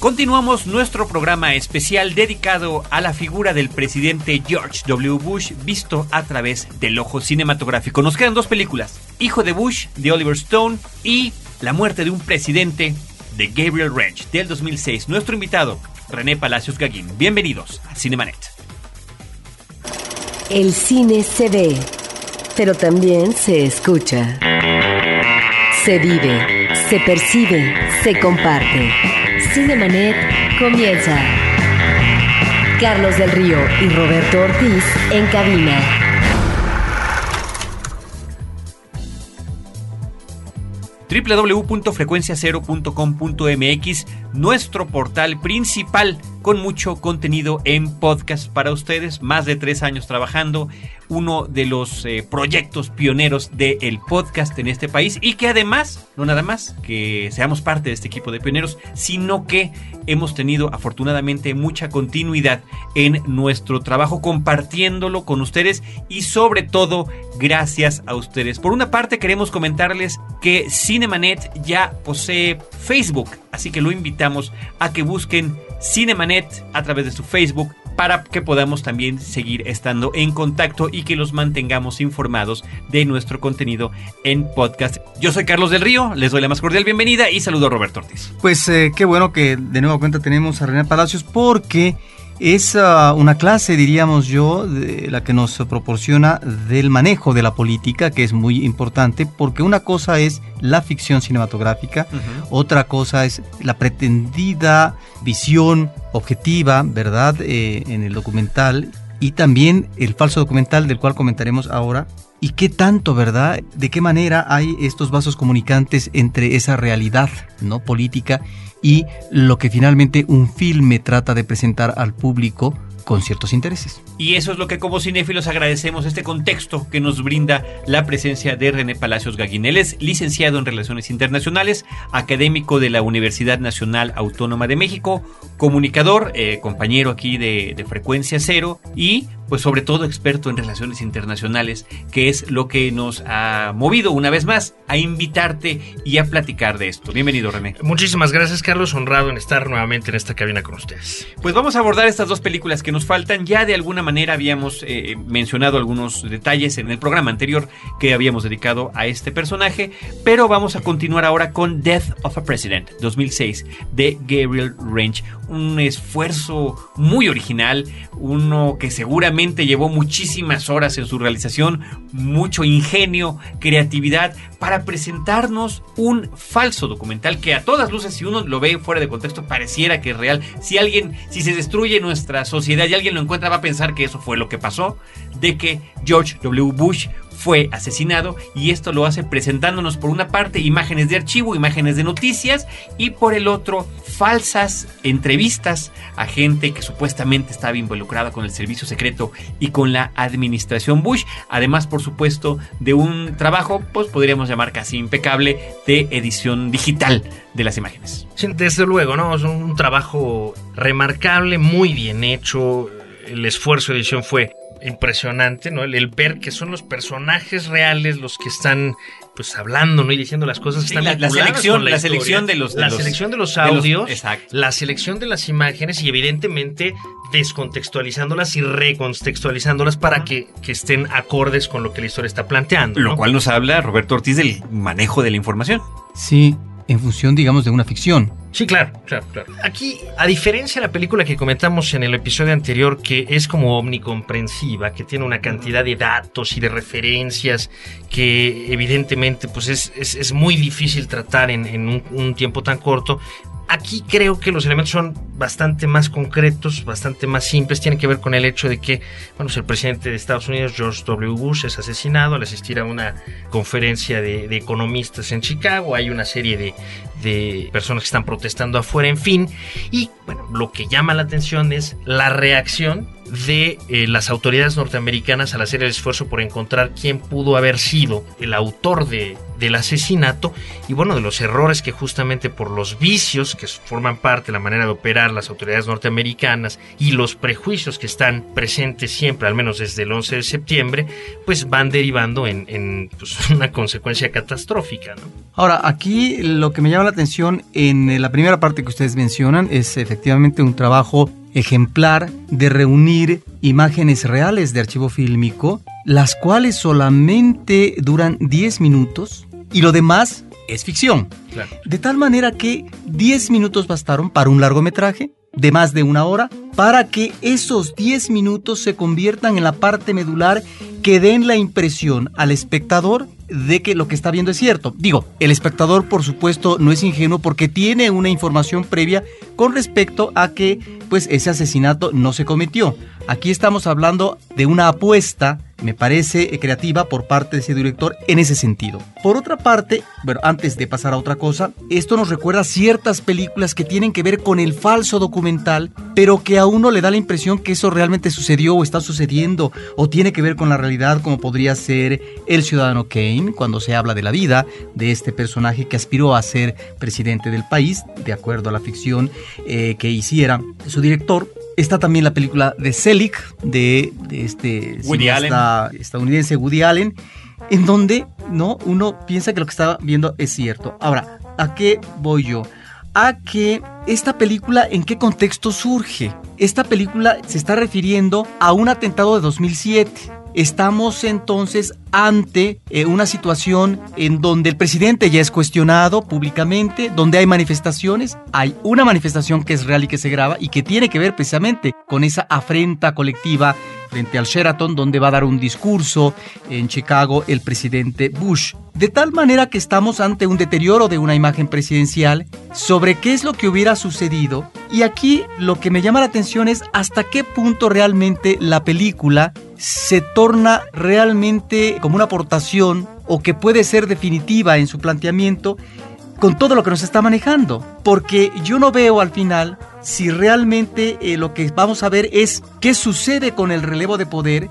Continuamos nuestro programa especial dedicado a la figura del presidente George W. Bush visto a través del ojo cinematográfico. Nos quedan dos películas, Hijo de Bush de Oliver Stone y La muerte de un presidente de Gabriel Ranch del 2006. Nuestro invitado, René Palacios Gaguín. Bienvenidos a Cinemanet. El cine se ve, pero también se escucha. Se vive, se percibe, se comparte. Cinemanet comienza. Carlos del Río y Roberto Ortiz en cabina. www.frecuenciacero.com.mx, nuestro portal principal con mucho contenido en podcast para ustedes, más de tres años trabajando, uno de los eh, proyectos pioneros del podcast en este país y que además, no nada más que seamos parte de este equipo de pioneros, sino que hemos tenido afortunadamente mucha continuidad en nuestro trabajo compartiéndolo con ustedes y sobre todo gracias a ustedes. Por una parte queremos comentarles que Cinemanet ya posee Facebook, así que lo invitamos a que busquen Cinemanet a través de su Facebook para que podamos también seguir estando en contacto y que los mantengamos informados de nuestro contenido en podcast. Yo soy Carlos del Río, les doy la más cordial bienvenida y saludo a Roberto Ortiz. Pues eh, qué bueno que de nuevo cuenta tenemos a René Palacios porque es uh, una clase, diríamos yo, de la que nos proporciona del manejo de la política, que es muy importante, porque una cosa es la ficción cinematográfica, uh -huh. otra cosa es la pretendida visión objetiva, ¿verdad?, eh, en el documental, y también el falso documental del cual comentaremos ahora. ¿Y qué tanto, verdad? ¿De qué manera hay estos vasos comunicantes entre esa realidad no política y lo que finalmente un filme trata de presentar al público con ciertos intereses. Y eso es lo que como cinéfilos agradecemos este contexto que nos brinda la presencia de René Palacios Gaguín. Él es licenciado en Relaciones Internacionales, académico de la Universidad Nacional Autónoma de México, comunicador, eh, compañero aquí de, de Frecuencia Cero y pues sobre todo experto en relaciones internacionales, que es lo que nos ha movido una vez más a invitarte y a platicar de esto. Bienvenido, René. Muchísimas gracias, Carlos. Honrado en estar nuevamente en esta cabina con ustedes. Pues vamos a abordar estas dos películas que nos faltan. Ya de alguna manera habíamos eh, mencionado algunos detalles en el programa anterior que habíamos dedicado a este personaje, pero vamos a continuar ahora con Death of a President 2006 de Gabriel Ranch. Un esfuerzo muy original, uno que seguramente llevó muchísimas horas en su realización, mucho ingenio, creatividad para presentarnos un falso documental que a todas luces si uno lo ve fuera de contexto pareciera que es real. Si alguien, si se destruye nuestra sociedad y alguien lo encuentra va a pensar que eso fue lo que pasó, de que George W. Bush fue asesinado y esto lo hace presentándonos por una parte imágenes de archivo, imágenes de noticias y por el otro falsas entrevistas a gente que supuestamente estaba involucrada con el servicio secreto y con la administración Bush, además por supuesto de un trabajo pues podríamos llamar casi impecable de edición digital de las imágenes. Sí, desde luego, ¿no? Es un trabajo remarcable, muy bien hecho, el esfuerzo de edición fue impresionante, ¿no? El, el, ver que son los personajes reales los que están pues hablando, ¿no? Y diciendo las cosas que sí, están la, la selección, la, la selección de los de la los, selección de los audios, de los, la selección de las imágenes y evidentemente descontextualizándolas y recontextualizándolas para uh -huh. que, que, estén acordes con lo que la historia está planteando. Lo ¿no? cual nos habla Roberto Ortiz del manejo de la información. Sí, en función, digamos, de una ficción. Sí, claro, claro, claro. Aquí, a diferencia de la película que comentamos en el episodio anterior, que es como omnicomprensiva, que tiene una cantidad de datos y de referencias que evidentemente pues es, es, muy difícil tratar en, en un tiempo tan corto, Aquí creo que los elementos son bastante más concretos, bastante más simples. Tienen que ver con el hecho de que, bueno, el presidente de Estados Unidos, George W. Bush, es asesinado al asistir a una conferencia de, economistas en Chicago. Hay una serie de, de, personas que están protestando afuera, en fin. Y, bueno, lo que llama la atención es la reacción de eh, las autoridades norteamericanas al hacer el esfuerzo por encontrar quién pudo haber sido el autor de, del asesinato y bueno, de los errores que justamente por los vicios que forman parte de la manera de operar las autoridades norteamericanas y los prejuicios que están presentes siempre, al menos desde el 11 de septiembre, pues van derivando en, pues, una consecuencia catastrófica. Ahora, aquí lo que me llama la atención en la primera parte que ustedes mencionan es efectivamente un trabajo ejemplar de reunir imágenes reales de archivo fílmico, las cuales solamente duran 10 minutos y lo demás es ficción. De tal manera que 10 minutos bastaron para un largometraje de más de una hora para que esos 10 minutos se conviertan en la parte medular que den la impresión al espectador de que lo que está viendo es cierto. Digo, el espectador por supuesto no es ingenuo porque tiene una información previa con respecto a que pues ese asesinato no se cometió. Aquí estamos hablando de una apuesta me parece creativa por parte de ese director en ese sentido. Por otra parte, bueno, antes de pasar a otra cosa, esto nos recuerda ciertas películas que tienen que ver con el falso documental, pero que a uno le da la impresión que eso realmente sucedió o está sucediendo o tiene que ver con la realidad, como podría ser El Ciudadano Kane, cuando se habla de la vida de este personaje que aspiró a ser presidente del país, de acuerdo a la ficción eh, que hiciera su director. Está también la película de Selig, de, este estadounidense Woody Allen, en donde no uno piensa que lo que está viendo es cierto. Ahora, ¿a qué voy yo? A que esta película, ¿en qué contexto surge? Esta película se está refiriendo a un atentado de 2007 Estamos entonces ante eh, una situación en donde el presidente ya es cuestionado públicamente, donde hay manifestaciones, hay una manifestación que es real y que se graba y que tiene que ver precisamente con esa afrenta colectiva frente al Sheraton, donde va a dar un discurso en Chicago el presidente Bush. De tal manera que estamos ante un deterioro de una imagen presidencial sobre qué es lo que hubiera sucedido. Y aquí lo que me llama la atención es hasta qué punto realmente la película se torna realmente como una aportación o que puede ser definitiva en su planteamiento con todo lo que nos está manejando. Porque yo no veo al final si realmente eh, lo que vamos a ver es qué sucede con el relevo de poder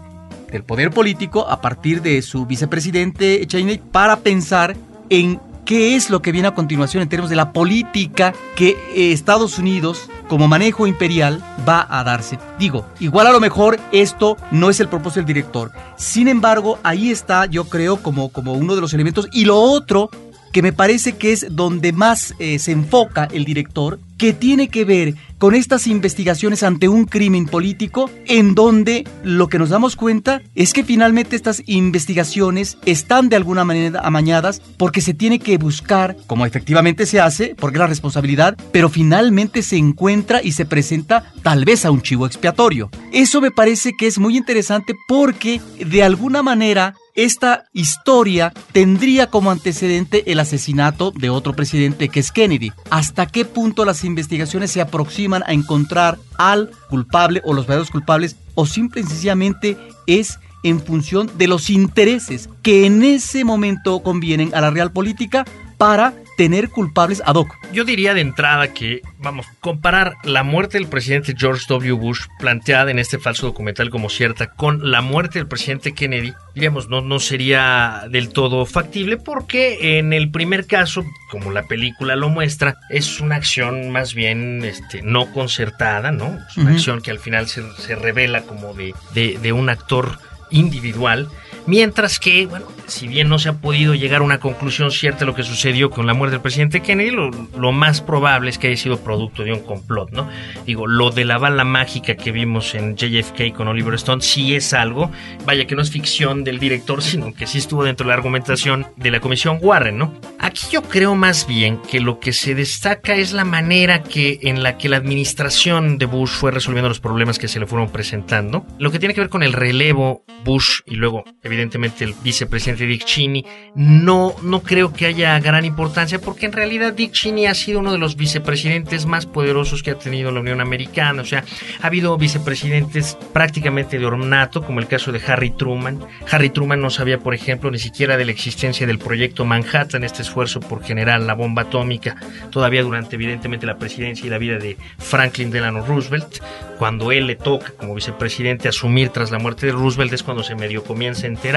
del poder político a partir de su vicepresidente Cheney para pensar en qué es lo que viene a continuación en términos de la política que eh, Estados Unidos como manejo imperial va a darse. Digo, igual a lo mejor esto no es el propósito del director. Sin embargo, ahí está, yo creo, como, como uno de los elementos. Y lo otro que me parece que es donde más eh, se enfoca el director, que tiene que ver con estas investigaciones ante un crimen político, en donde lo que nos damos cuenta es que finalmente estas investigaciones están de alguna manera amañadas porque se tiene que buscar, como efectivamente se hace, porque es la responsabilidad, pero finalmente se encuentra y se presenta tal vez a un chivo expiatorio. Eso me parece que es muy interesante porque de alguna manera esta historia tendría como antecedente el asesinato de otro presidente que es Kennedy. ¿Hasta qué punto las investigaciones se aproximan a encontrar al culpable o los verdaderos culpables o simple y sencillamente es en función de los intereses que en ese momento convienen a la real política para tener culpables ad hoc. Yo diría de entrada que, vamos, comparar la muerte del presidente George W. Bush planteada en este falso documental como cierta con la muerte del presidente Kennedy, diríamos, no, no sería del todo factible porque en el primer caso, como la película lo muestra, es una acción más bien este, no concertada, ¿no? Es una acción que al final se, se revela como de, de, de un actor individual Mientras que, bueno, si bien no se ha podido llegar a una conclusión cierta de lo que sucedió con la muerte del presidente Kennedy, lo, más probable es que haya sido producto de un complot, ¿no? Digo, lo de la bala mágica que vimos en JFK con Oliver Stone sí es algo, vaya que no es ficción del director, sino que sí estuvo dentro de la argumentación de la comisión Warren, ¿no? Aquí yo creo más bien que lo que se destaca es la manera que en la que la administración de Bush fue resolviendo los problemas que se le fueron presentando, lo que tiene que ver con el relevo Bush y luego, evidentemente, evidentemente el vicepresidente Dick Cheney, no, no creo que haya gran importancia porque en realidad Dick Cheney ha sido uno de los vicepresidentes más poderosos que ha tenido la Unión Americana. O sea, ha habido vicepresidentes prácticamente de ornato, como el caso de Harry Truman. Harry Truman no sabía, por ejemplo, ni siquiera de la existencia del proyecto Manhattan, este esfuerzo por generar la bomba atómica, todavía durante evidentemente la presidencia y la vida de Franklin Delano Roosevelt. Cuando él le toca como vicepresidente asumir tras la muerte de Roosevelt es cuando se medio comienza a enterar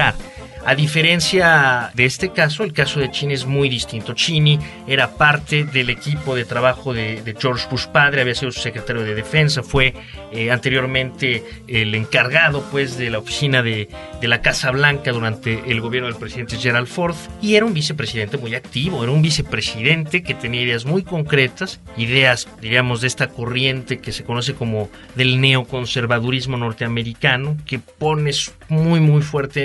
A diferencia de este caso, el caso de Cheney es muy distinto. Cheney era parte del equipo de trabajo de, George Bush padre, había sido su secretario de defensa, fue eh, anteriormente el encargado pues de la oficina de, de, la Casa Blanca durante el gobierno del presidente Gerald Ford y era un vicepresidente muy activo, era un vicepresidente que tenía ideas muy concretas, ideas diríamos de esta corriente que se conoce como del neoconservadurismo norteamericano, que pone muy muy fuerte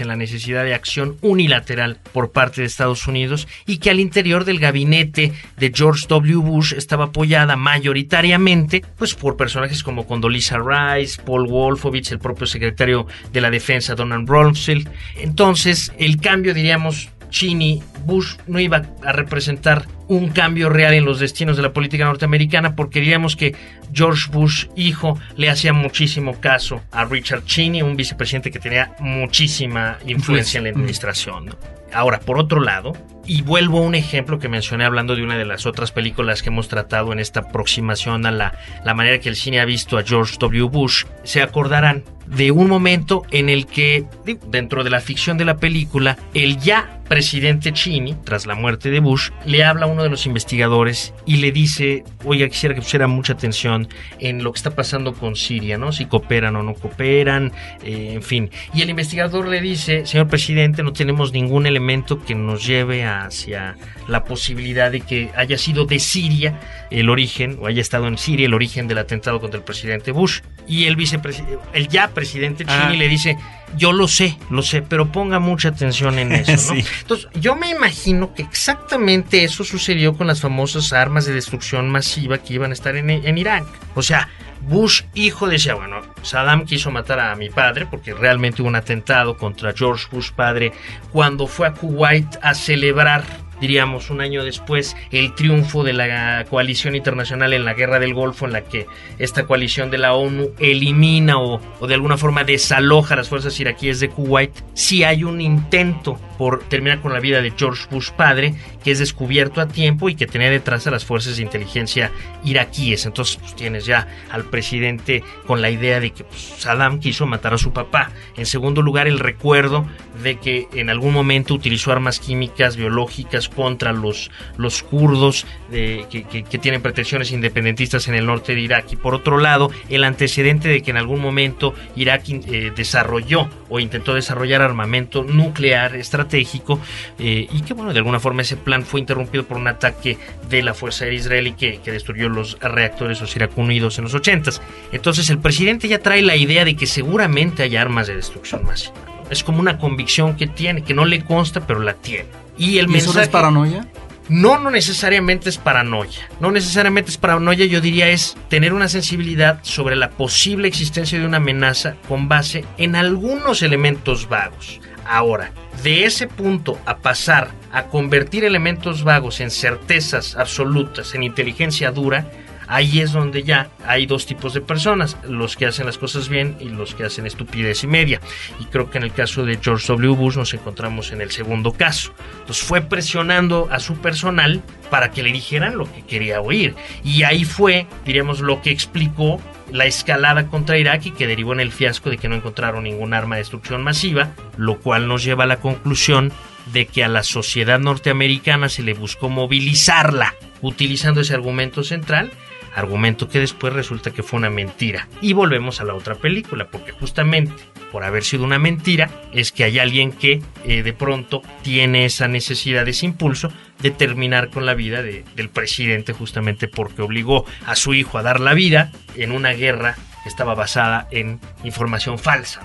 en la necesidad de acción unilateral por parte de Estados Unidos y que al interior del gabinete de George W. Bush estaba apoyada mayoritariamente pues por personajes como Condoleezza Rice, Paul Wolfowitz, el propio secretario de la Defensa Donald Rumsfeld. Entonces, el cambio diríamos Cheney, Bush no iba a representar un cambio real en los destinos de la política norteamericana porque diríamos que George Bush hijo le hacía muchísimo caso a Richard Cheney, un vicepresidente que tenía muchísima influencia en la administración. Ahora, por otro lado, y vuelvo a un ejemplo que mencioné hablando de una de las otras películas que hemos tratado en esta aproximación a la, la manera que el cine ha visto a George W. Bush, se acordarán de un momento en el que, dentro de la ficción de la película, el ya presidente Cheney, tras la muerte de Bush, le habla a uno de los investigadores y le dice, oye, quisiera que pusiera mucha atención en lo que está pasando con Siria, ¿no? Si cooperan o no cooperan, eh, en fin. Y el investigador le dice, señor presidente, no tenemos ningún elemento que nos lleve hacia la posibilidad de que haya sido de Siria el origen, o haya estado en Siria el origen del atentado contra el presidente Bush. Y el vicepresidente, el ya presidente Cheney ah. le dice, yo lo sé, lo sé, pero ponga mucha atención en eso, ¿no? Entonces, yo me imagino que exactamente eso sucedió con las famosas armas de destrucción masiva que iban a estar en, en Irak. O sea, Bush hijo decía, bueno, Saddam quiso matar a mi padre porque realmente hubo un atentado contra George Bush padre cuando fue a Kuwait a celebrar diríamos un año después, el triunfo de la coalición internacional en la guerra del Golfo, en la que esta coalición de la ONU elimina o, de alguna forma desaloja las fuerzas iraquíes de Kuwait, si hay un intento por terminar con la vida de George Bush padre, que es descubierto a tiempo y que tenía detrás a las fuerzas de inteligencia iraquíes. Entonces, pues, tienes ya al presidente con la idea de que pues, Saddam quiso matar a su papá. En segundo lugar, el recuerdo de que en algún momento utilizó armas químicas, biológicas contra los, los kurdos que, tienen pretensiones independentistas en el norte de Irak. Y por otro lado, el antecedente de que en algún momento Irak eh, desarrolló o intentó desarrollar armamento nuclear estratégico eh, y que, bueno, de alguna forma ese plan fue interrumpido por un ataque de la Fuerza Aérea Israelí que, que destruyó los reactores los Irak Unidos en los 80 Entonces, el presidente ya trae la idea de que seguramente hay armas de destrucción masiva. Es como una convicción que tiene, que no le consta, pero la tiene. Y el mensaje. es paranoia? No, no necesariamente es paranoia. No necesariamente es paranoia, yo diría es tener una sensibilidad sobre la posible existencia de una amenaza con base en algunos elementos vagos. Ahora, de ese punto a pasar a convertir elementos vagos en certezas absolutas, en inteligencia dura, ahí es donde ya hay dos tipos de personas, los que hacen las cosas bien y los que hacen estupidez y media. Y creo que en el caso de George W. Bush nos encontramos en el segundo caso. Entonces fue presionando a su personal para que le dijeran lo que quería oír. Y ahí fue, diríamos, lo que explicó la escalada contra Irak y que derivó en el fiasco de que no encontraron ningún arma de destrucción masiva, lo cual nos lleva a la conclusión de que a la sociedad norteamericana se le buscó movilizarla utilizando ese argumento central argumento que después resulta que fue una mentira. Y volvemos a la otra película, porque justamente por haber sido una mentira es que hay alguien que eh, de pronto tiene esa necesidad, ese impulso de terminar con la vida del presidente justamente porque obligó a su hijo a dar la vida en una guerra que estaba basada en información falsa.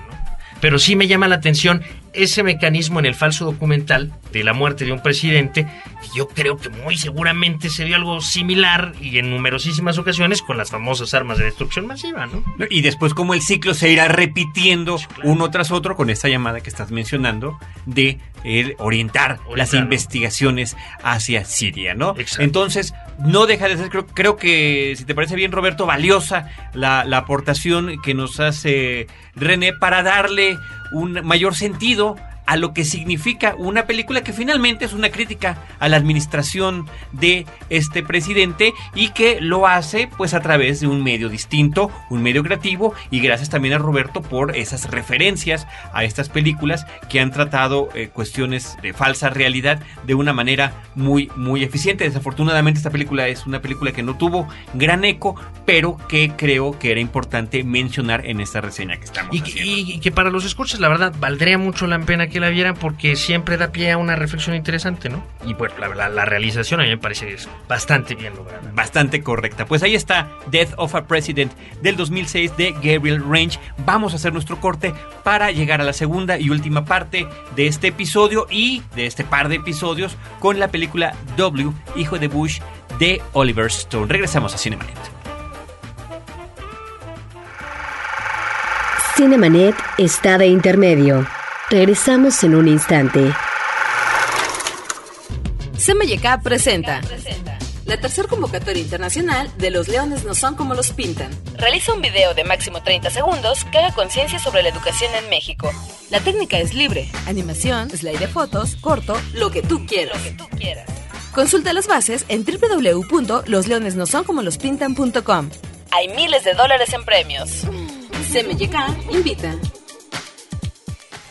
Pero sí me llama la atención ese mecanismo en el falso documental de la muerte de un presidente, yo creo que muy seguramente se dio algo similar y en numerosísimas ocasiones con las famosas armas de destrucción masiva, ¿no? Y después como el ciclo se irá repitiendo uno tras otro con esta llamada que estás mencionando de orientar, las investigaciones hacia Siria, ¿no? Entonces, no deja de ser, creo, creo, que, si te parece bien, Roberto, valiosa la, la aportación que nos hace René para darle un mayor sentido partido a lo que significa una película que finalmente es una crítica a la administración de este presidente y que lo hace pues a través de un medio distinto, un medio creativo y gracias también a Roberto por esas referencias a estas películas que han tratado eh, cuestiones de falsa realidad de una manera muy muy eficiente. Desafortunadamente esta película es una película que no tuvo gran eco, pero que creo que era importante mencionar en esta reseña que estamos y, haciendo. y que para los escuchas la verdad valdría mucho la pena que la vieran porque siempre da pie a una reflexión interesante, ¿no? Y pues la, la, la realización a mí me parece que es bastante bien lograda. Bastante correcta. Pues ahí está Death of a President del 2006 de Gabriel Range. Vamos a hacer nuestro corte para llegar a la segunda y última parte de este episodio y de este par de episodios con la película W, Hijo de Bush de Oliver Stone. Regresamos a Cinemanet. Cinemanet está de intermedio. Regresamos en un instante. CMYK presenta la tercera convocatoria internacional de Los Leones no son como los pintan. Realiza un video de máximo 30 segundos que haga conciencia sobre la educación en México. La técnica es libre. Animación, slide de fotos, corto, lo que tú quieras. Lo que tú quieras. Consulta las bases en www.losleonesnosoncomolospintan.com. Hay miles de dólares en premios. CMYK invita.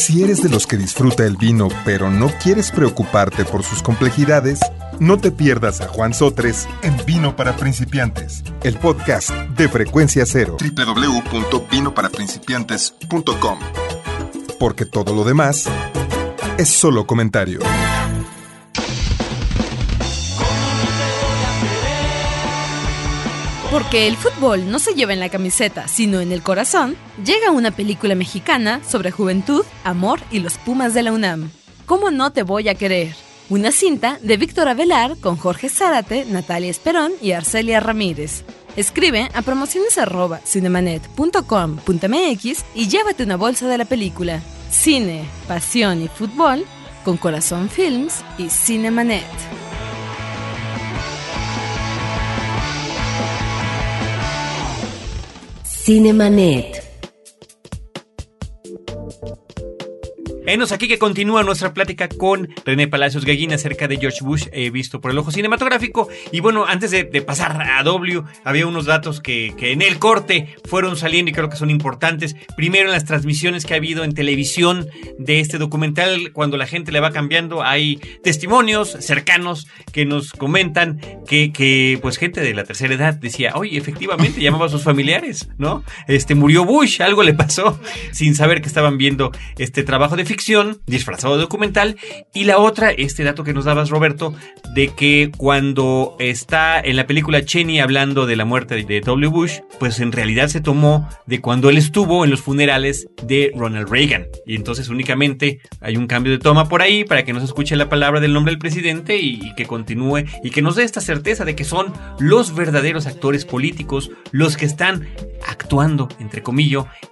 Si eres de los que disfruta el vino pero no quieres preocuparte por sus complejidades, no te pierdas a Juan Sotres en Vino para Principiantes, el podcast de Frecuencia Cero. www.vinoparaprincipiantes.com Porque todo lo demás es solo comentario. Porque el fútbol no se lleva en la camiseta, sino en el corazón, llega una película mexicana sobre juventud, amor y los Pumas de la UNAM. ¿Cómo no te voy a querer? Una cinta de Víctor Avelar con Jorge Zárate, Natalia Esperón y Arcelia Ramírez. Escribe a promociones@cinemanet.com.mx y llévate una bolsa de la película. Cine, pasión y fútbol con Corazón Films y Cinemanet. Cinemanet. Enos aquí que continúa nuestra plática con René Palacios Gallina acerca de George Bush, eh, visto por el ojo cinematográfico. Y bueno, antes de, pasar a W, había unos datos que, que, en el corte fueron saliendo y creo que son importantes. Primero, en las transmisiones que ha habido en televisión de este documental, cuando la gente le va cambiando, hay testimonios cercanos que nos comentan que, que pues gente de la tercera edad decía, oye, efectivamente llamaba a sus familiares, ¿no? Este murió Bush, algo le pasó, sin saber que estaban viendo este trabajo de ficción disfrazado de documental y la otra, este dato que nos dabas Roberto, de que cuando está en la película Cheney hablando de la muerte de W. Bush, pues en realidad se tomó de cuando él estuvo en los funerales de Ronald Reagan y entonces únicamente hay un cambio de toma por ahí para que no se escuche la palabra del nombre del presidente y, que continúe y que nos dé esta certeza de que son los verdaderos actores políticos los que están actuando, entre comillas,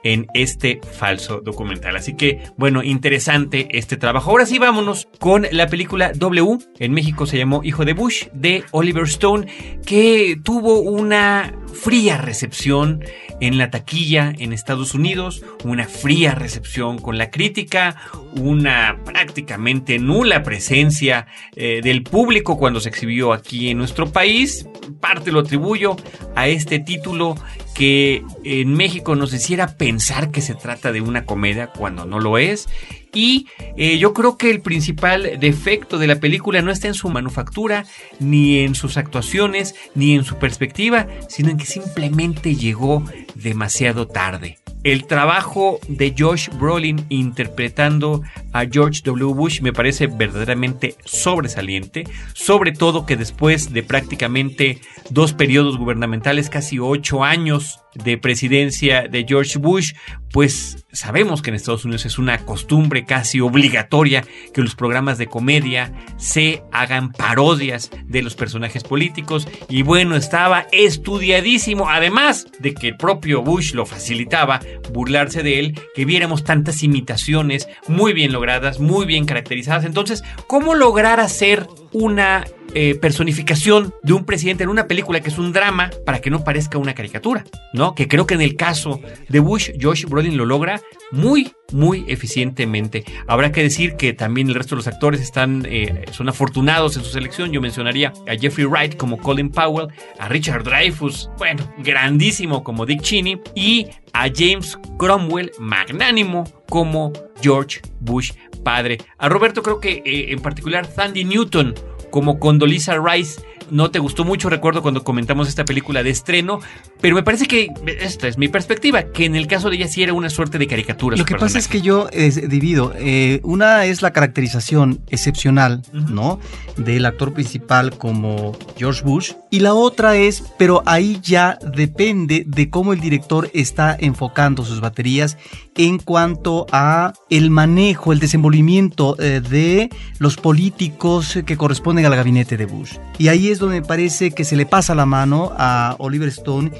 en este falso documental. Así que, bueno, interesante este trabajo. Ahora sí, vámonos con la película W. En México se llamó Hijo de Bush, de Oliver Stone, que tuvo una fría recepción en la taquilla en Estados Unidos, una fría recepción con la crítica, una prácticamente nula presencia eh, del público cuando se exhibió aquí en nuestro país. Parte lo atribuyo a este título que en México nos hiciera pensar que se trata de una comedia cuando no lo es. Y eh, yo creo que el principal defecto de la película no está en su manufactura, ni en sus actuaciones, ni en su perspectiva, sino en que simplemente llegó demasiado tarde. El trabajo de Josh Brolin interpretando a George W. Bush me parece verdaderamente sobresaliente, sobre todo que después de prácticamente dos periodos gubernamentales, casi ocho años de presidencia de George Bush, pues sabemos que en Estados Unidos es una costumbre casi obligatoria que los programas de comedia se hagan parodias de los personajes políticos y bueno, estaba estudiadísimo, además de que el propio Bush lo facilitaba burlarse de él, que viéramos tantas imitaciones muy bien logradas, muy bien caracterizadas. Entonces, ¿cómo lograr hacer una eh, personificación de un presidente en una película que es un drama para que no parezca una caricatura, ¿no? Que creo que en el caso de Bush, Josh Brolin lo logra muy, muy eficientemente. Habrá que decir que también el resto de los actores están, eh, son afortunados en su selección. Yo mencionaría a Jeffrey Wright como Colin Powell, a Richard Dreyfuss, bueno, grandísimo como Dick Cheney, y a James Cromwell, magnánimo como George Bush padre. A Roberto creo que eh, en particular Sandy Newton como Condoleezza Rice no te gustó mucho, recuerdo cuando comentamos esta película de estreno, pero me parece que esta es mi perspectiva, que en el caso de ella sí era una suerte de caricatura. Lo que pasa es que yo divido, eh, una es la caracterización excepcional, ¿no? Del actor principal como George Bush, y la otra es, pero ahí ya depende de cómo el director está enfocando sus baterías en cuanto a el manejo, el desenvolvimiento eh, de los políticos que corresponden al gabinete de Bush. Y ahí es donde me parece que se le pasa la mano a Oliver Stone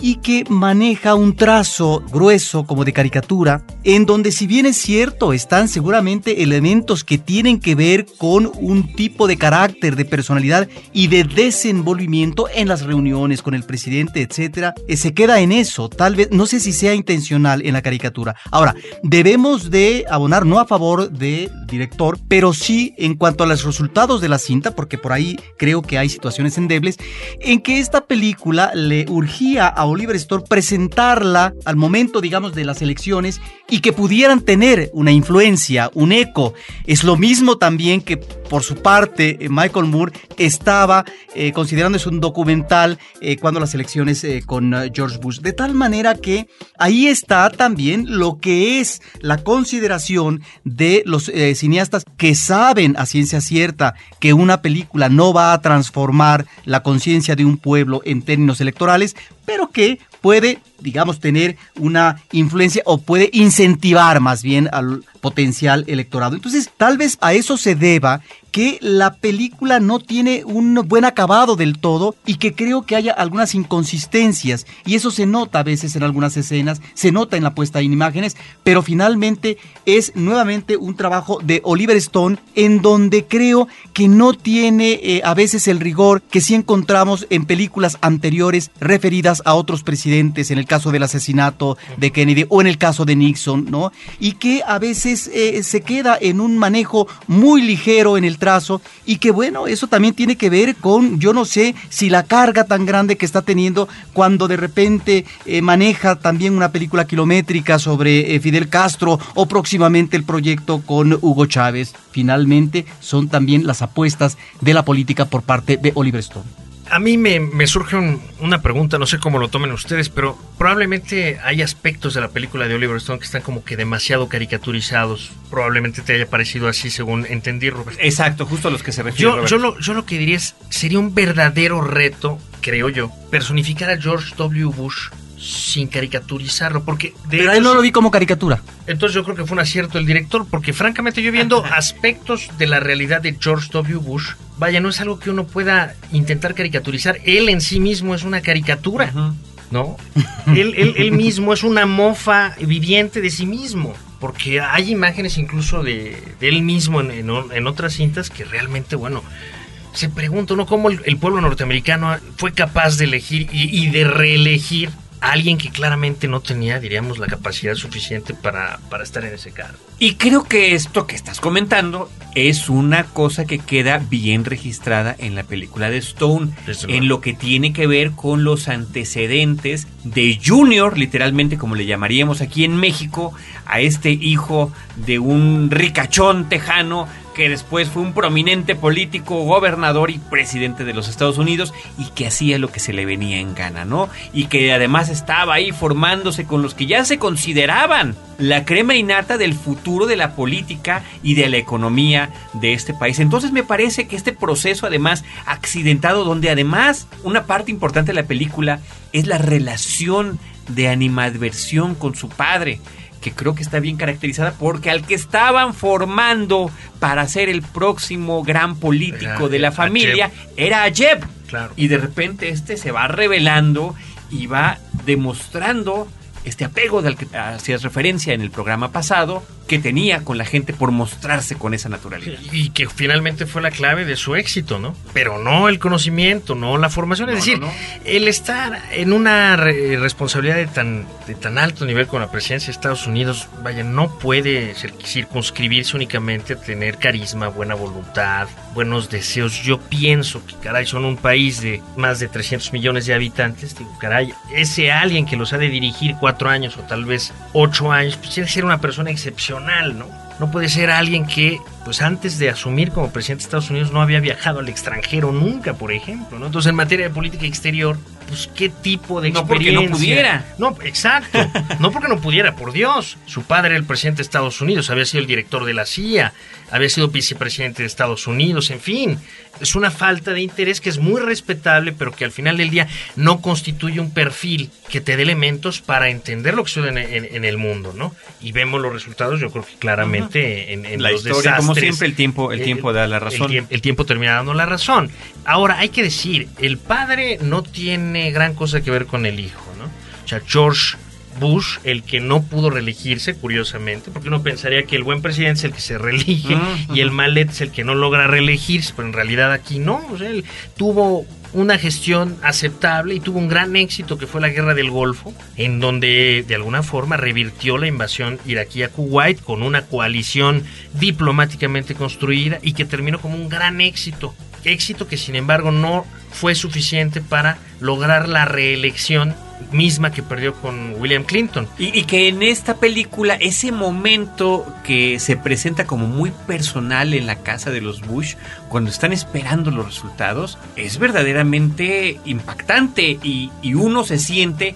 y que maneja un trazo grueso como de caricatura, en donde si bien es cierto están seguramente elementos que tienen que ver con un tipo de carácter, de personalidad y de desenvolvimiento en las reuniones con el presidente, etcétera, eh, se queda en eso, tal vez, no sé si sea intencional en la caricatura. Ahora, debemos de abonar no a favor del director, pero sí en cuanto a los resultados de la cinta, porque por ahí creo que hay situaciones endebles, en que esta película le urgía a Oliver Stone presentarla al momento, digamos, de las elecciones y que pudieran tener una influencia, un eco. Es lo mismo también que por su parte eh, Michael Moore estaba eh, considerando es un documental eh, cuando las elecciones con George Bush. De tal manera que ahí está también lo que es la consideración de los cineastas que saben a ciencia cierta que una película no va a transformar la conciencia de un pueblo en términos electorales, pero que puede, digamos, tener una influencia o puede incentivar más bien al potencial electorado. Entonces, tal vez a eso se deba que la película no tiene un buen acabado del todo y que creo que haya algunas inconsistencias y eso se nota a veces en algunas escenas, se nota en la puesta en imágenes, pero finalmente es nuevamente un trabajo de Oliver Stone en donde creo que no tiene eh, a veces el rigor que sí encontramos en películas anteriores referidas a otros presidentes, en el caso del asesinato de Kennedy o en el caso de Nixon, ¿no? Y que a veces eh, se queda en un manejo muy ligero en el trazo y que bueno, eso también tiene que ver con, yo no sé si la carga tan grande que está teniendo cuando de repente eh, maneja también una película kilométrica sobre eh, Fidel Castro o próximamente el proyecto con Hugo Chávez. Finalmente son también las apuestas de la política por parte de Oliver Stone a mí me, surge una pregunta, no sé cómo lo tomen ustedes, pero probablemente hay aspectos de la película de Oliver Stone que están como que demasiado caricaturizados. Probablemente te haya parecido así, según entendí, Robert. Exacto, justo a los que se refiere. Yo, yo, lo, yo lo que diría es, sería un verdadero reto, creo yo, personificar a George W. Bush sin caricaturizarlo, porque... De Pero él no lo vi como caricatura. Entonces yo creo que fue un acierto el director, porque francamente yo viendo aspectos de la realidad de George W. Bush, vaya, no es algo que uno pueda intentar caricaturizar. Él en sí mismo es una caricatura, ¿no? él, él, mismo es una mofa viviente de sí mismo. Porque hay imágenes incluso de, él mismo en, en, otras cintas que realmente, bueno, se pregunta uno cómo el, pueblo norteamericano fue capaz de elegir y, y de reelegir alguien que claramente no tenía, diríamos, la capacidad suficiente para, para, estar en ese cargo. Y creo que esto que estás comentando es una cosa que queda bien registrada en la película de Stone, en lo que tiene que ver con los antecedentes de Junior, literalmente como le llamaríamos aquí en México, a este hijo de un ricachón tejano que después fue un prominente político, gobernador y presidente de los Estados Unidos y que hacía lo que se le venía en gana, ¿no? Y que además estaba ahí formándose con los que ya se consideraban la crema innata del futuro de la política y de la economía de este país. Entonces me parece que este proceso además accidentado, donde además una parte importante de la película es la relación de animadversión con su padre, que creo que está bien caracterizada porque al que estaban formando para ser el próximo gran político Era de la a familia era a Jeb. Claro. Y de repente este se va revelando y va demostrando este apego del que hacías referencia en el programa pasado que tenía con la gente por mostrarse con esa naturalidad. Y que finalmente fue la clave de su éxito, ¿no? Pero no el conocimiento, no la formación. es No, decir, no, no. el estar en una re- responsabilidad de tan, de tan alto nivel con la presidencia de Estados Unidos, vaya, no puede cir- circunscribirse únicamente a tener carisma, buena voluntad, buenos deseos. Yo pienso que, caray, son un país de más de 300 millones de habitantes. Digo, caray, ese alguien que los ha de dirigir cuatro años o tal vez ocho años, pues tiene que ser una persona excepcional, ¿no? No puede ser alguien que, pues antes de asumir como presidente de Estados Unidos, no había viajado al extranjero nunca, por ejemplo, ¿no? Entonces, en materia de política exterior, pues qué tipo de No porque experiencia. no pudiera. No, exacto. No porque no pudiera, por Dios. Su padre era el presidente de Estados Unidos, había sido el director de la CIA, había sido vicepresidente de Estados Unidos, en fin. Es una falta de interés que es muy respetable, pero que al final del día no constituye un perfil que te dé elementos para entender lo que sucede en, en- en el mundo, ¿no? Y vemos los resultados, yo creo que claramente en, en La los historia, como siempre, el tiempo, el Eh, tiempo da la el razón. el tiempo termina dando la razón. Ahora, hay que decir, el padre no tiene gran cosa que ver con el hijo, ¿no? O sea, George Bush, el que no pudo reelegirse, curiosamente, porque uno pensaría que el buen presidente es el que se reelige Mm, y el malet es el que no logra reelegirse, pero en realidad aquí no. O sea, él tuvo una gestión aceptable y tuvo un gran éxito que fue la guerra del Golfo, en donde de alguna forma revirtió la invasión iraquí a Kuwait con una coalición diplomáticamente construida y que terminó como un gran éxito. Éxito que sin embargo no fue suficiente para lograr la reelección misma que perdió con William Clinton. Y, que en esta película, ese momento que se presenta como muy personal en la casa de los Bush, cuando están esperando los resultados, es verdaderamente impactante y uno se siente,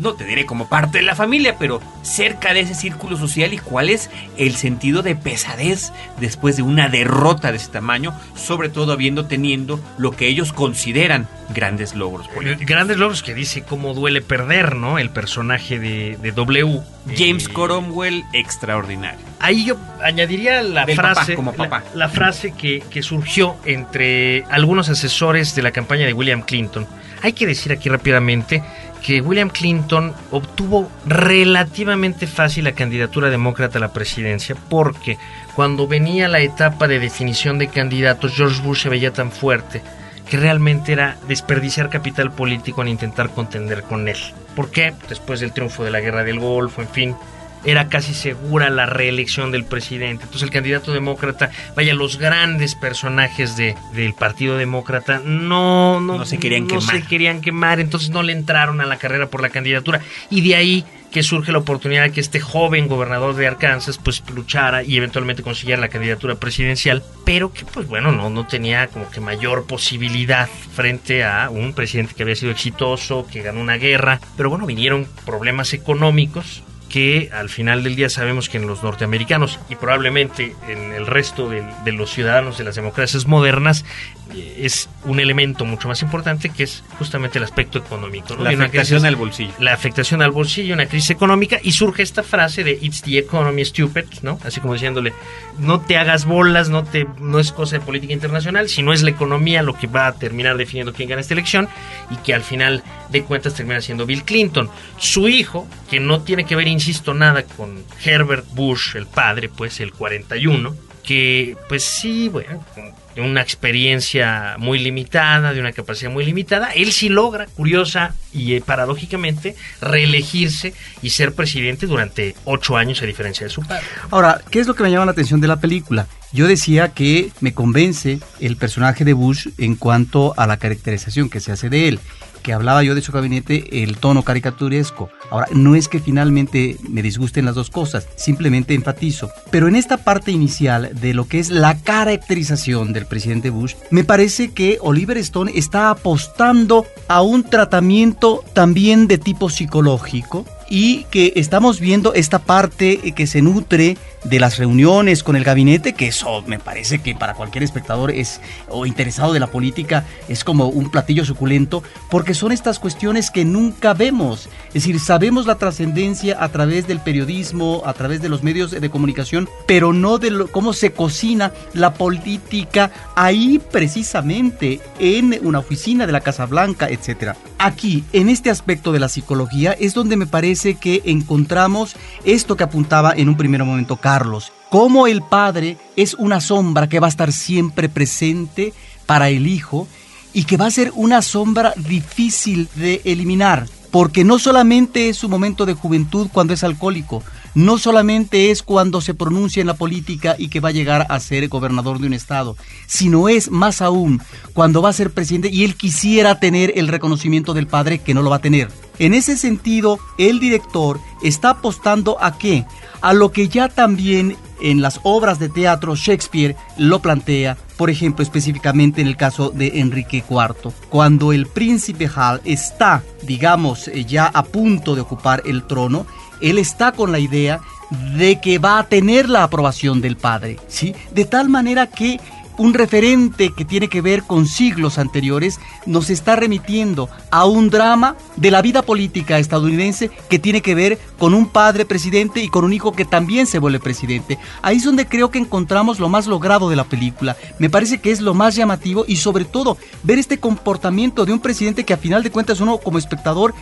no te diré como parte de la familia, pero cerca de ese círculo social y cuál es el sentido de pesadez después de una derrota de ese tamaño, sobre todo habiendo teniendo lo que ellos consideran grandes logros políticos. Grandes logros que dice cómo duele perder, ¿no? El personaje de, de W. James Eh, Cromwell, extraordinario. Ahí yo añadiría la Del papá, frase, como la- papá. La, frase que, que surgió entre algunos asesores de la campaña de William Clinton. Hay que decir aquí rápidamente que William Clinton obtuvo relativamente fácil la candidatura demócrata a la presidencia porque cuando venía la etapa de definición de candidatos George Bush se veía tan fuerte que realmente era desperdiciar capital político en intentar contender con él. ¿Por qué? Después del triunfo de la guerra del Golfo, en fin, era casi segura la reelección del presidente. Entonces el candidato demócrata, vaya, los grandes personajes de, del Partido Demócrata no, no, No se querían no quemar. se querían quemar, entonces no le entraron a la carrera por la candidatura. Y de ahí que surge la oportunidad de que este joven gobernador de Arkansas pues luchara y eventualmente consiguiera la candidatura presidencial, pero que pues bueno, no, no tenía como que mayor posibilidad frente a un presidente que había sido exitoso, que ganó una guerra, pero bueno, vinieron problemas económicos que al final del día sabemos que en los norteamericanos y probablemente en el resto de, los ciudadanos de las democracias modernas es un elemento mucho más importante que es justamente el aspecto económico. ¿no? La afectación crisis- al bolsillo. la afectación al bolsillo, una crisis económica, y surge esta frase de It's the economy stupid, ¿no? Así como diciéndole, no te hagas bolas, no te, no es cosa de política internacional, sino es la economía lo que va a terminar definiendo quién gana esta elección, y que al final de cuentas termina siendo Bill Clinton. Su hijo, que no tiene que ver, insisto, nada con Herbert Bush, el padre, pues el 41, que pues sí, bueno, de una experiencia muy limitada, de una capacidad muy limitada, él sí logra, curiosa y eh, paradójicamente, reelegirse y ser presidente durante ocho años a diferencia de su padre. Ahora, ¿qué es lo que me llama la atención de la película? Yo decía que me convence el personaje de Bush en cuanto a la caracterización que se hace de él. Que hablaba yo de su gabinete, el tono caricaturesco. Ahora, no es que finalmente me disgusten las dos cosas, simplemente enfatizo. Pero en esta parte inicial de lo que es la caracterización del presidente Bush, me parece que Oliver Stone está apostando a un tratamiento también de tipo psicológico y que estamos viendo esta parte que se nutre de las reuniones con el gabinete, que eso me parece que para cualquier espectador es o interesado de la política es como un platillo suculento, porque son estas cuestiones que nunca vemos. Es decir, sabemos la trascendencia a través del periodismo, a través de los medios de comunicación, pero no de cómo se cocina la política ahí precisamente en una oficina de la Casa Blanca, etcétera. Aquí, en este aspecto de la psicología, es donde me parece que encontramos esto que apuntaba en un primer momento Carlos, cómo el Padre es una sombra que va a estar siempre presente para el Hijo y que va a ser una sombra difícil de eliminar, porque no solamente es su momento de juventud cuando es alcohólico, no solamente es cuando se pronuncia en la política y que va a llegar a ser gobernador de un estado, sino es más aún cuando va a ser presidente y él quisiera tener el reconocimiento del padre que no lo va a tener. En ese sentido, el director está apostando a qué? A lo que ya también en las obras de teatro Shakespeare lo plantea, por ejemplo específicamente en el caso de Enrique IV, cuando el príncipe Hal está, digamos, ya a punto de ocupar el trono, él está con la idea de que va a tener la aprobación del padre, ¿sí? De tal manera que un referente que tiene que ver con siglos anteriores, nos está remitiendo a un drama de la vida política estadounidense que tiene que ver con un padre presidente y con un hijo que también se vuelve presidente. Ahí es donde creo que encontramos lo más logrado de la película. Me parece que es lo más llamativo y sobre todo ver este comportamiento de un presidente que a final de cuentas uno como espectador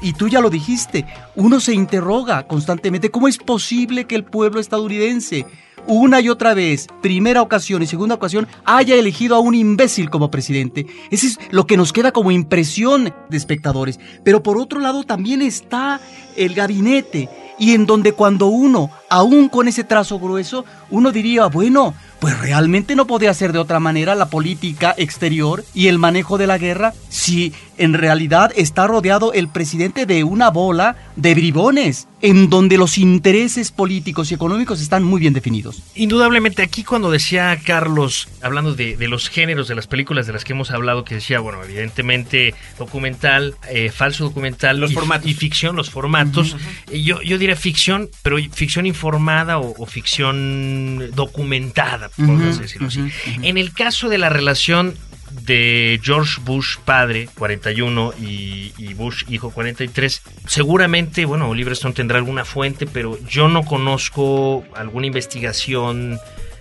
y tú ya lo dijiste, uno se interroga constantemente cómo es posible que el pueblo estadounidense una y otra vez, primera ocasión y segunda ocasión, haya elegido a un imbécil como presidente. Eso es lo que nos queda como impresión de espectadores. Pero por otro lado también está el gabinete y en donde cuando uno, aún con ese trazo grueso, uno diría, bueno, pues realmente no podía ser de otra manera la política exterior y el manejo de la guerra si en realidad está rodeado el presidente de una bola de bribones, en donde los intereses políticos y económicos están muy bien definidos. Indudablemente, aquí cuando decía Carlos, hablando de, los géneros de las películas de las que hemos hablado, que decía, bueno, evidentemente documental, eh, falso documental los y, formatos. y ficción, los formatos, yo, yo diría ficción, pero ficción informada o, o ficción documentada, por así decirlo así. En el caso de la relación de George Bush padre 41 y, y Bush hijo 43 seguramente bueno Oliver Stone tendrá alguna fuente pero yo no conozco alguna investigación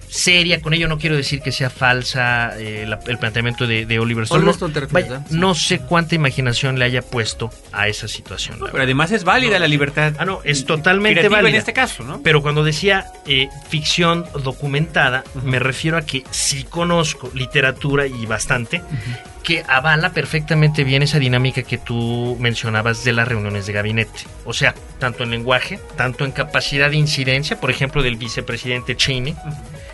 seria con ello no quiero decir que sea falsa eh, la- el planteamiento de, de Oliver Stone, Oliver No- Stone te refieres, vaya. Sí. no sé cuánta imaginación le haya puesto a esa situación Pero además es válida la libertad. Ah, no, es totalmente válida. en este caso, ¿no? Pero cuando decía eh, ficción documentada, me refiero a que sí conozco literatura y bastante que avala perfectamente bien esa dinámica que tú mencionabas de las reuniones de gabinete. O sea, tanto en lenguaje, tanto en capacidad de incidencia, por ejemplo, del vicepresidente Cheney,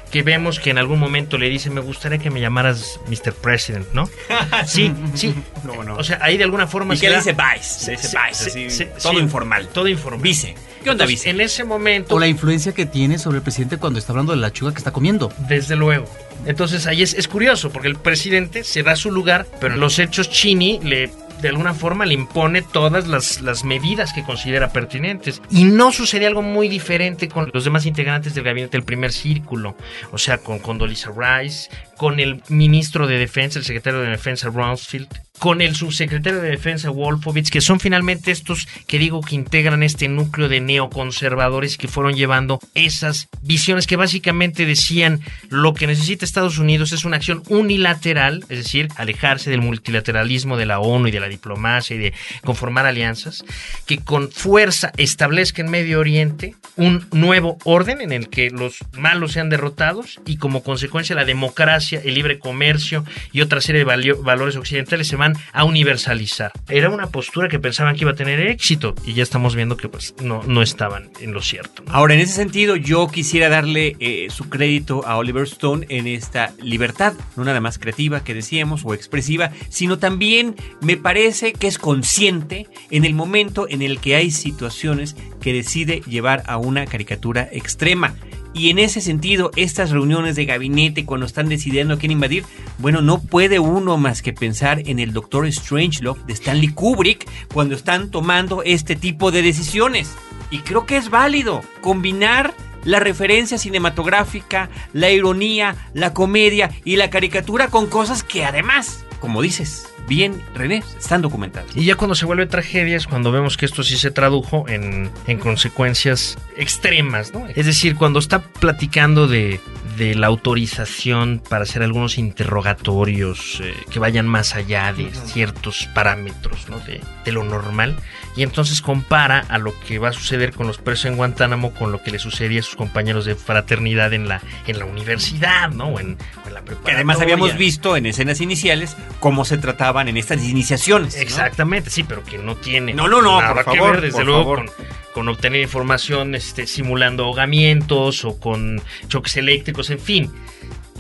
que vemos que en algún momento le dice, me gustaría que me llamaras Mr. President, ¿no? Sí, sí. No, no. O sea, ahí de alguna forma... ¿Y se qué le da- dice Vice? Le dice Vice, sí, así, sí, todo sí. informal. Todo informal. Vice. ¿Qué onda, Entonces? En ese momento... O la influencia que tiene sobre el presidente cuando está hablando de la chuga que está comiendo. Desde luego. Entonces ahí es, es curioso, porque el presidente se da su lugar, pero en los hechos Chini le de alguna forma le impone todas las, las medidas que considera pertinentes. Y no sucede algo muy diferente con los demás integrantes del gabinete del primer círculo. O sea, con Condoleezza Rice, con el ministro de Defensa, el secretario de Defensa Rumsfeld, con el subsecretario de Defensa Wolfowitz, que son finalmente estos que digo que integran este núcleo de neoconservadores que fueron llevando esas visiones que básicamente decían lo que necesita Estados Unidos es una acción unilateral, es decir, alejarse del multilateralismo de la ONU y de la diplomacia y de conformar alianzas, que con fuerza establezca en Medio Oriente un nuevo orden en el que los malos sean derrotados y como consecuencia la democracia el libre comercio y otra serie de valores occidentales se van a universalizar. Era una postura que pensaban que iba a tener éxito y ya estamos viendo que pues no, no estaban en lo cierto. Ahora, en ese sentido, yo quisiera darle eh, su crédito a Oliver Stone en esta libertad, no nada más creativa que decíamos o expresiva, sino también me parece que es consciente en el momento en el que hay situaciones que decide llevar a una caricatura extrema. Y en ese sentido, estas reuniones de gabinete cuando están decidiendo quién invadir, bueno, no puede uno más que pensar en el Doctor Strangelove de Stanley Kubrick cuando están tomando este tipo de decisiones. Y creo que es válido combinar la referencia cinematográfica, la ironía, la comedia y la caricatura con cosas que además, como dices, bien René, están documentadas. Y ya cuando se vuelve tragedia es cuando vemos que esto sí se tradujo en, en consecuencias extremas, ¿no? Es decir, cuando está platicando de, de la autorización para hacer algunos interrogatorios eh, que vayan más allá de ciertos parámetros, ¿no? De, de lo normal. Y entonces compara a lo que va a suceder con los presos en Guantánamo con lo que le sucedía a sus compañeros de fraternidad en la, en la universidad, ¿no? O en, o en la Que preparatoria. además habíamos visto en escenas iniciales cómo se trataban en estas iniciaciones. ¿no? Exactamente, sí, pero que no tiene No, no, no, nada por que favor, ver, desde por luego, favor. Con, con obtener información este, simulando ahogamientos o con choques eléctricos, en fin.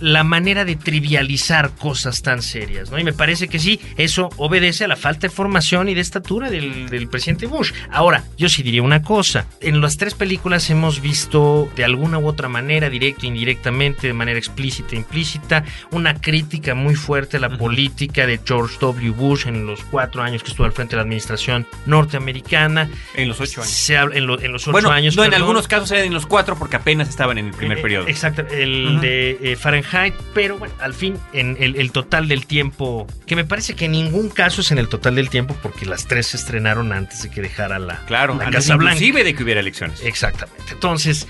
La manera de trivializar cosas tan serias, ¿no? Y me parece que sí, eso obedece a la falta de formación y de estatura del, del presidente Bush. Ahora, yo sí diría una cosa. En las tres películas hemos visto de alguna u otra manera, directa e indirectamente, de manera explícita e implícita, una crítica muy fuerte a la política de George W. Bush en los cuatro años que estuvo al frente de la administración norteamericana. En los ocho años. Se habla- en, lo- en los ocho Bueno, años. no, en algunos casos eran en los cuatro porque apenas estaban en el primer Eh, periodo. Exacto, el de eh, Fahrenheit, pero bueno, al fin, en el, el total del tiempo, que me parece que en ningún caso es en el total del tiempo, porque las tres se estrenaron antes de que dejara la, Claro, la Casa Blanca. inclusive de que hubiera elecciones. Exactamente. Entonces,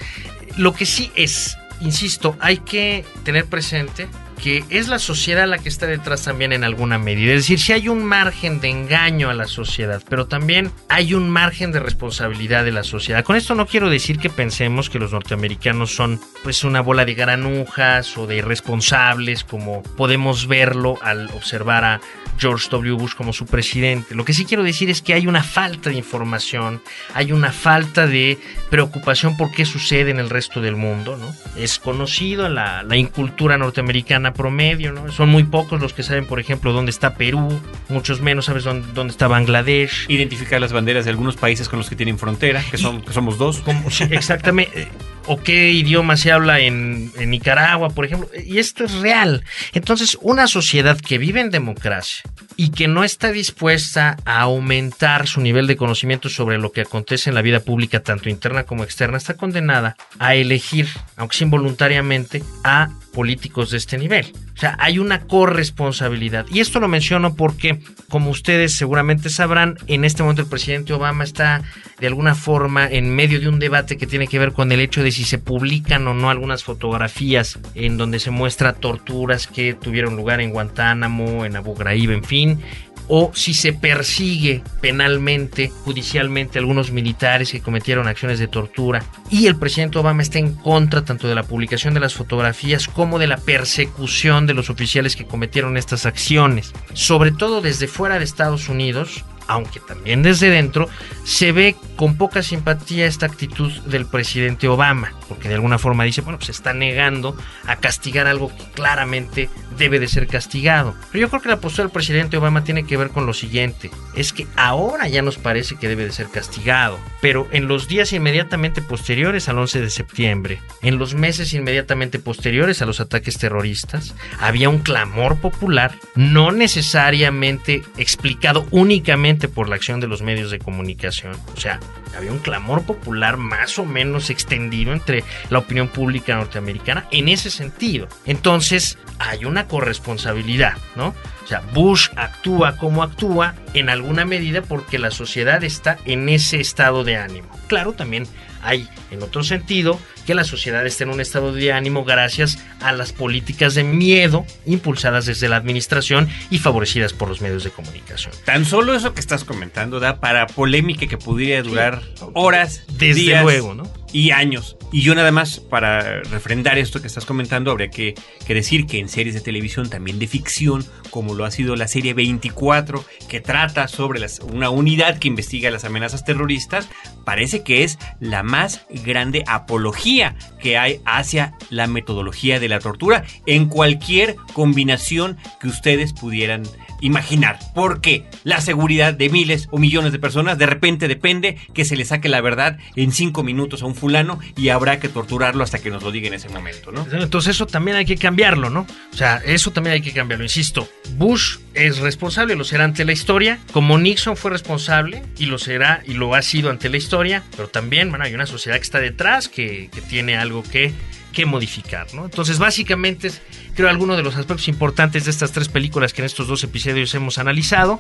lo que sí es, insisto, hay que tener presente que es la sociedad la que está detrás también en alguna medida. Es decir, si hay un margen de engaño a la sociedad, pero también hay un margen de responsabilidad de la sociedad. Con esto no quiero decir que pensemos que los norteamericanos son pues una bola de granujas o de irresponsables como podemos verlo al observar a George W. Bush como su presidente. Lo que sí quiero decir es que hay una falta de información, hay una falta de preocupación por qué sucede en el resto del mundo, ¿no? Es conocido la, la incultura norteamericana promedio, ¿no? Son muy pocos los que saben, por ejemplo, dónde está Perú, muchos menos sabes dónde, dónde está Bangladesh. Identificar las banderas de algunos países con los que tienen frontera, que, son, que somos dos. Como- sí, exactamente. eh, O qué idioma se habla en, en Nicaragua, por ejemplo. Y esto es real. Entonces, una sociedad que vive en democracia y que no está dispuesta a aumentar su nivel de conocimiento sobre lo que acontece en la vida pública, tanto interna como externa, está condenada a elegir, aunque sea involuntariamente, a políticos de este nivel. O sea, hay una corresponsabilidad. Y esto lo menciono porque, como ustedes seguramente sabrán, en este momento el presidente Obama está de alguna forma en medio de un debate que tiene que ver con el hecho de si se publican o no algunas fotografías en donde se muestra torturas que tuvieron lugar en Guantánamo, en Abu Ghraib, en fin, o si se persigue penalmente, judicialmente, algunos militares que cometieron acciones de tortura. Y el presidente Obama está en contra tanto de la publicación de las fotografías como de la persecución de los oficiales que cometieron estas acciones. Sobre todo desde fuera de Estados Unidos, aunque también desde dentro, se ve con poca simpatía esta actitud del presidente Obama, porque de alguna forma dice, bueno, pues está negando a castigar algo que claramente debe de ser castigado. Pero yo creo que la postura del presidente Obama tiene que ver con lo siguiente, es que ahora ya nos parece que debe de ser castigado, pero en los días inmediatamente posteriores al 11 de septiembre, en los meses inmediatamente posteriores a los ataques terroristas, había un clamor popular, no necesariamente explicado únicamente por la acción de los medios de comunicación. O sea, había un clamor popular más o menos extendido entre la opinión pública norteamericana en ese sentido. Entonces, hay una corresponsabilidad, ¿no? O sea, Bush actúa como actúa en alguna medida porque la sociedad está en ese estado de ánimo. Claro, también hay, en otro sentido, que la sociedad esté en un estado de ánimo gracias a las políticas de miedo impulsadas desde la administración y favorecidas por los medios de comunicación. Tan solo eso que estás comentando da para polémica que pudiera durar horas, Desde días luego, ¿no? y años. Y yo nada más, para refrendar esto que estás comentando, habría que, que decir que en series de televisión, también de ficción, como lo ha sido la serie 24, que trata sobre las- una unidad que investiga las amenazas terroristas, parece que es la más grande apología que hay hacia la metodología de la tortura en cualquier combinación que ustedes pudieran imaginar. Porque la seguridad de miles o millones de personas de repente depende que se le saque la verdad en cinco minutos a un fulano y habrá que torturarlo hasta que nos lo diga en ese momento, ¿no? Entonces eso también hay que cambiarlo, ¿no? O sea, eso también hay que cambiarlo. Insisto, Bush es responsable, lo será ante la historia, como Nixon fue responsable y lo será y lo ha sido ante la historia, pero también, bueno, hay una sociedad que está detrás que, que tiene algo que, que modificar, ¿no? Entonces, básicamente, creo, algunos de los aspectos importantes de estas tres películas que en estos dos episodios hemos analizado.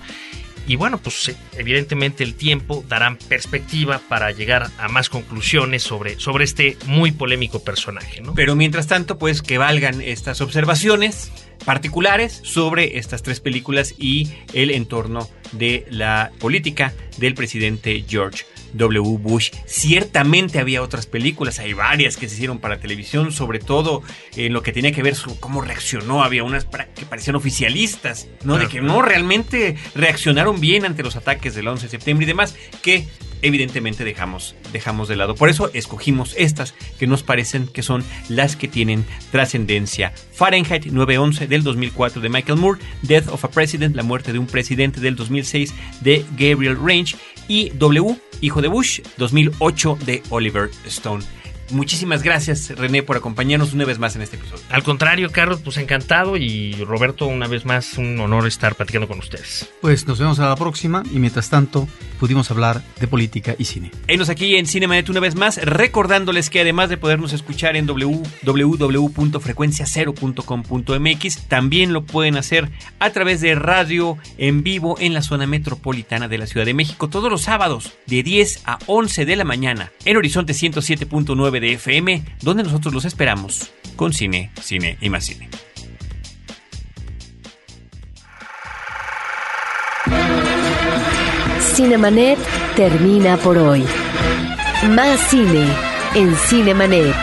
Y bueno, pues evidentemente el tiempo dará perspectiva para llegar a más conclusiones sobre, sobre este muy polémico personaje, ¿no? Pero mientras tanto, pues que valgan estas observaciones particulares sobre estas tres películas y el entorno de la política del presidente George W. Bush. Ciertamente había otras películas, hay varias que se hicieron para televisión, sobre todo en lo que tenía que ver con cómo reaccionó. Había unas para- que parecían oficialistas, ¿no? De que no realmente reaccionaron bien ante los ataques del 11 de septiembre y demás, que evidentemente dejamos, dejamos de lado. Por eso escogimos estas que nos parecen que son las que tienen trascendencia. Fahrenheit 911 del 2004 de Michael Moore, Death of a President, la muerte de un presidente del 2006 de Gabriel Range y W, Hijo de Bush, 2008 de Oliver Stone. Muchísimas gracias René por acompañarnos una vez más en este episodio. Al contrario, Carlos, pues encantado y Roberto, una vez más, un honor estar platicando con ustedes. Pues nos vemos a la próxima y mientras tanto pudimos hablar de política y cine. Enos aquí en Cinemanet una vez más, recordándoles que además de podernos escuchar en www.frecuenciacero.com.mx, también lo pueden hacer a través de radio en vivo en la zona metropolitana de la Ciudad de México todos los sábados de 10 a 11 de la mañana en Horizonte 107.9 de FM, donde nosotros los esperamos con cine, cine y más cine. Cinemanet termina por hoy. Más cine en Cinemanet.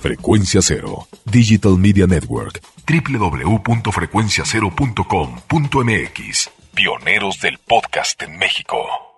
Frecuencia Cero, Digital Media Network, www.frecuenciacero.com.mx. Pioneros del podcast en México.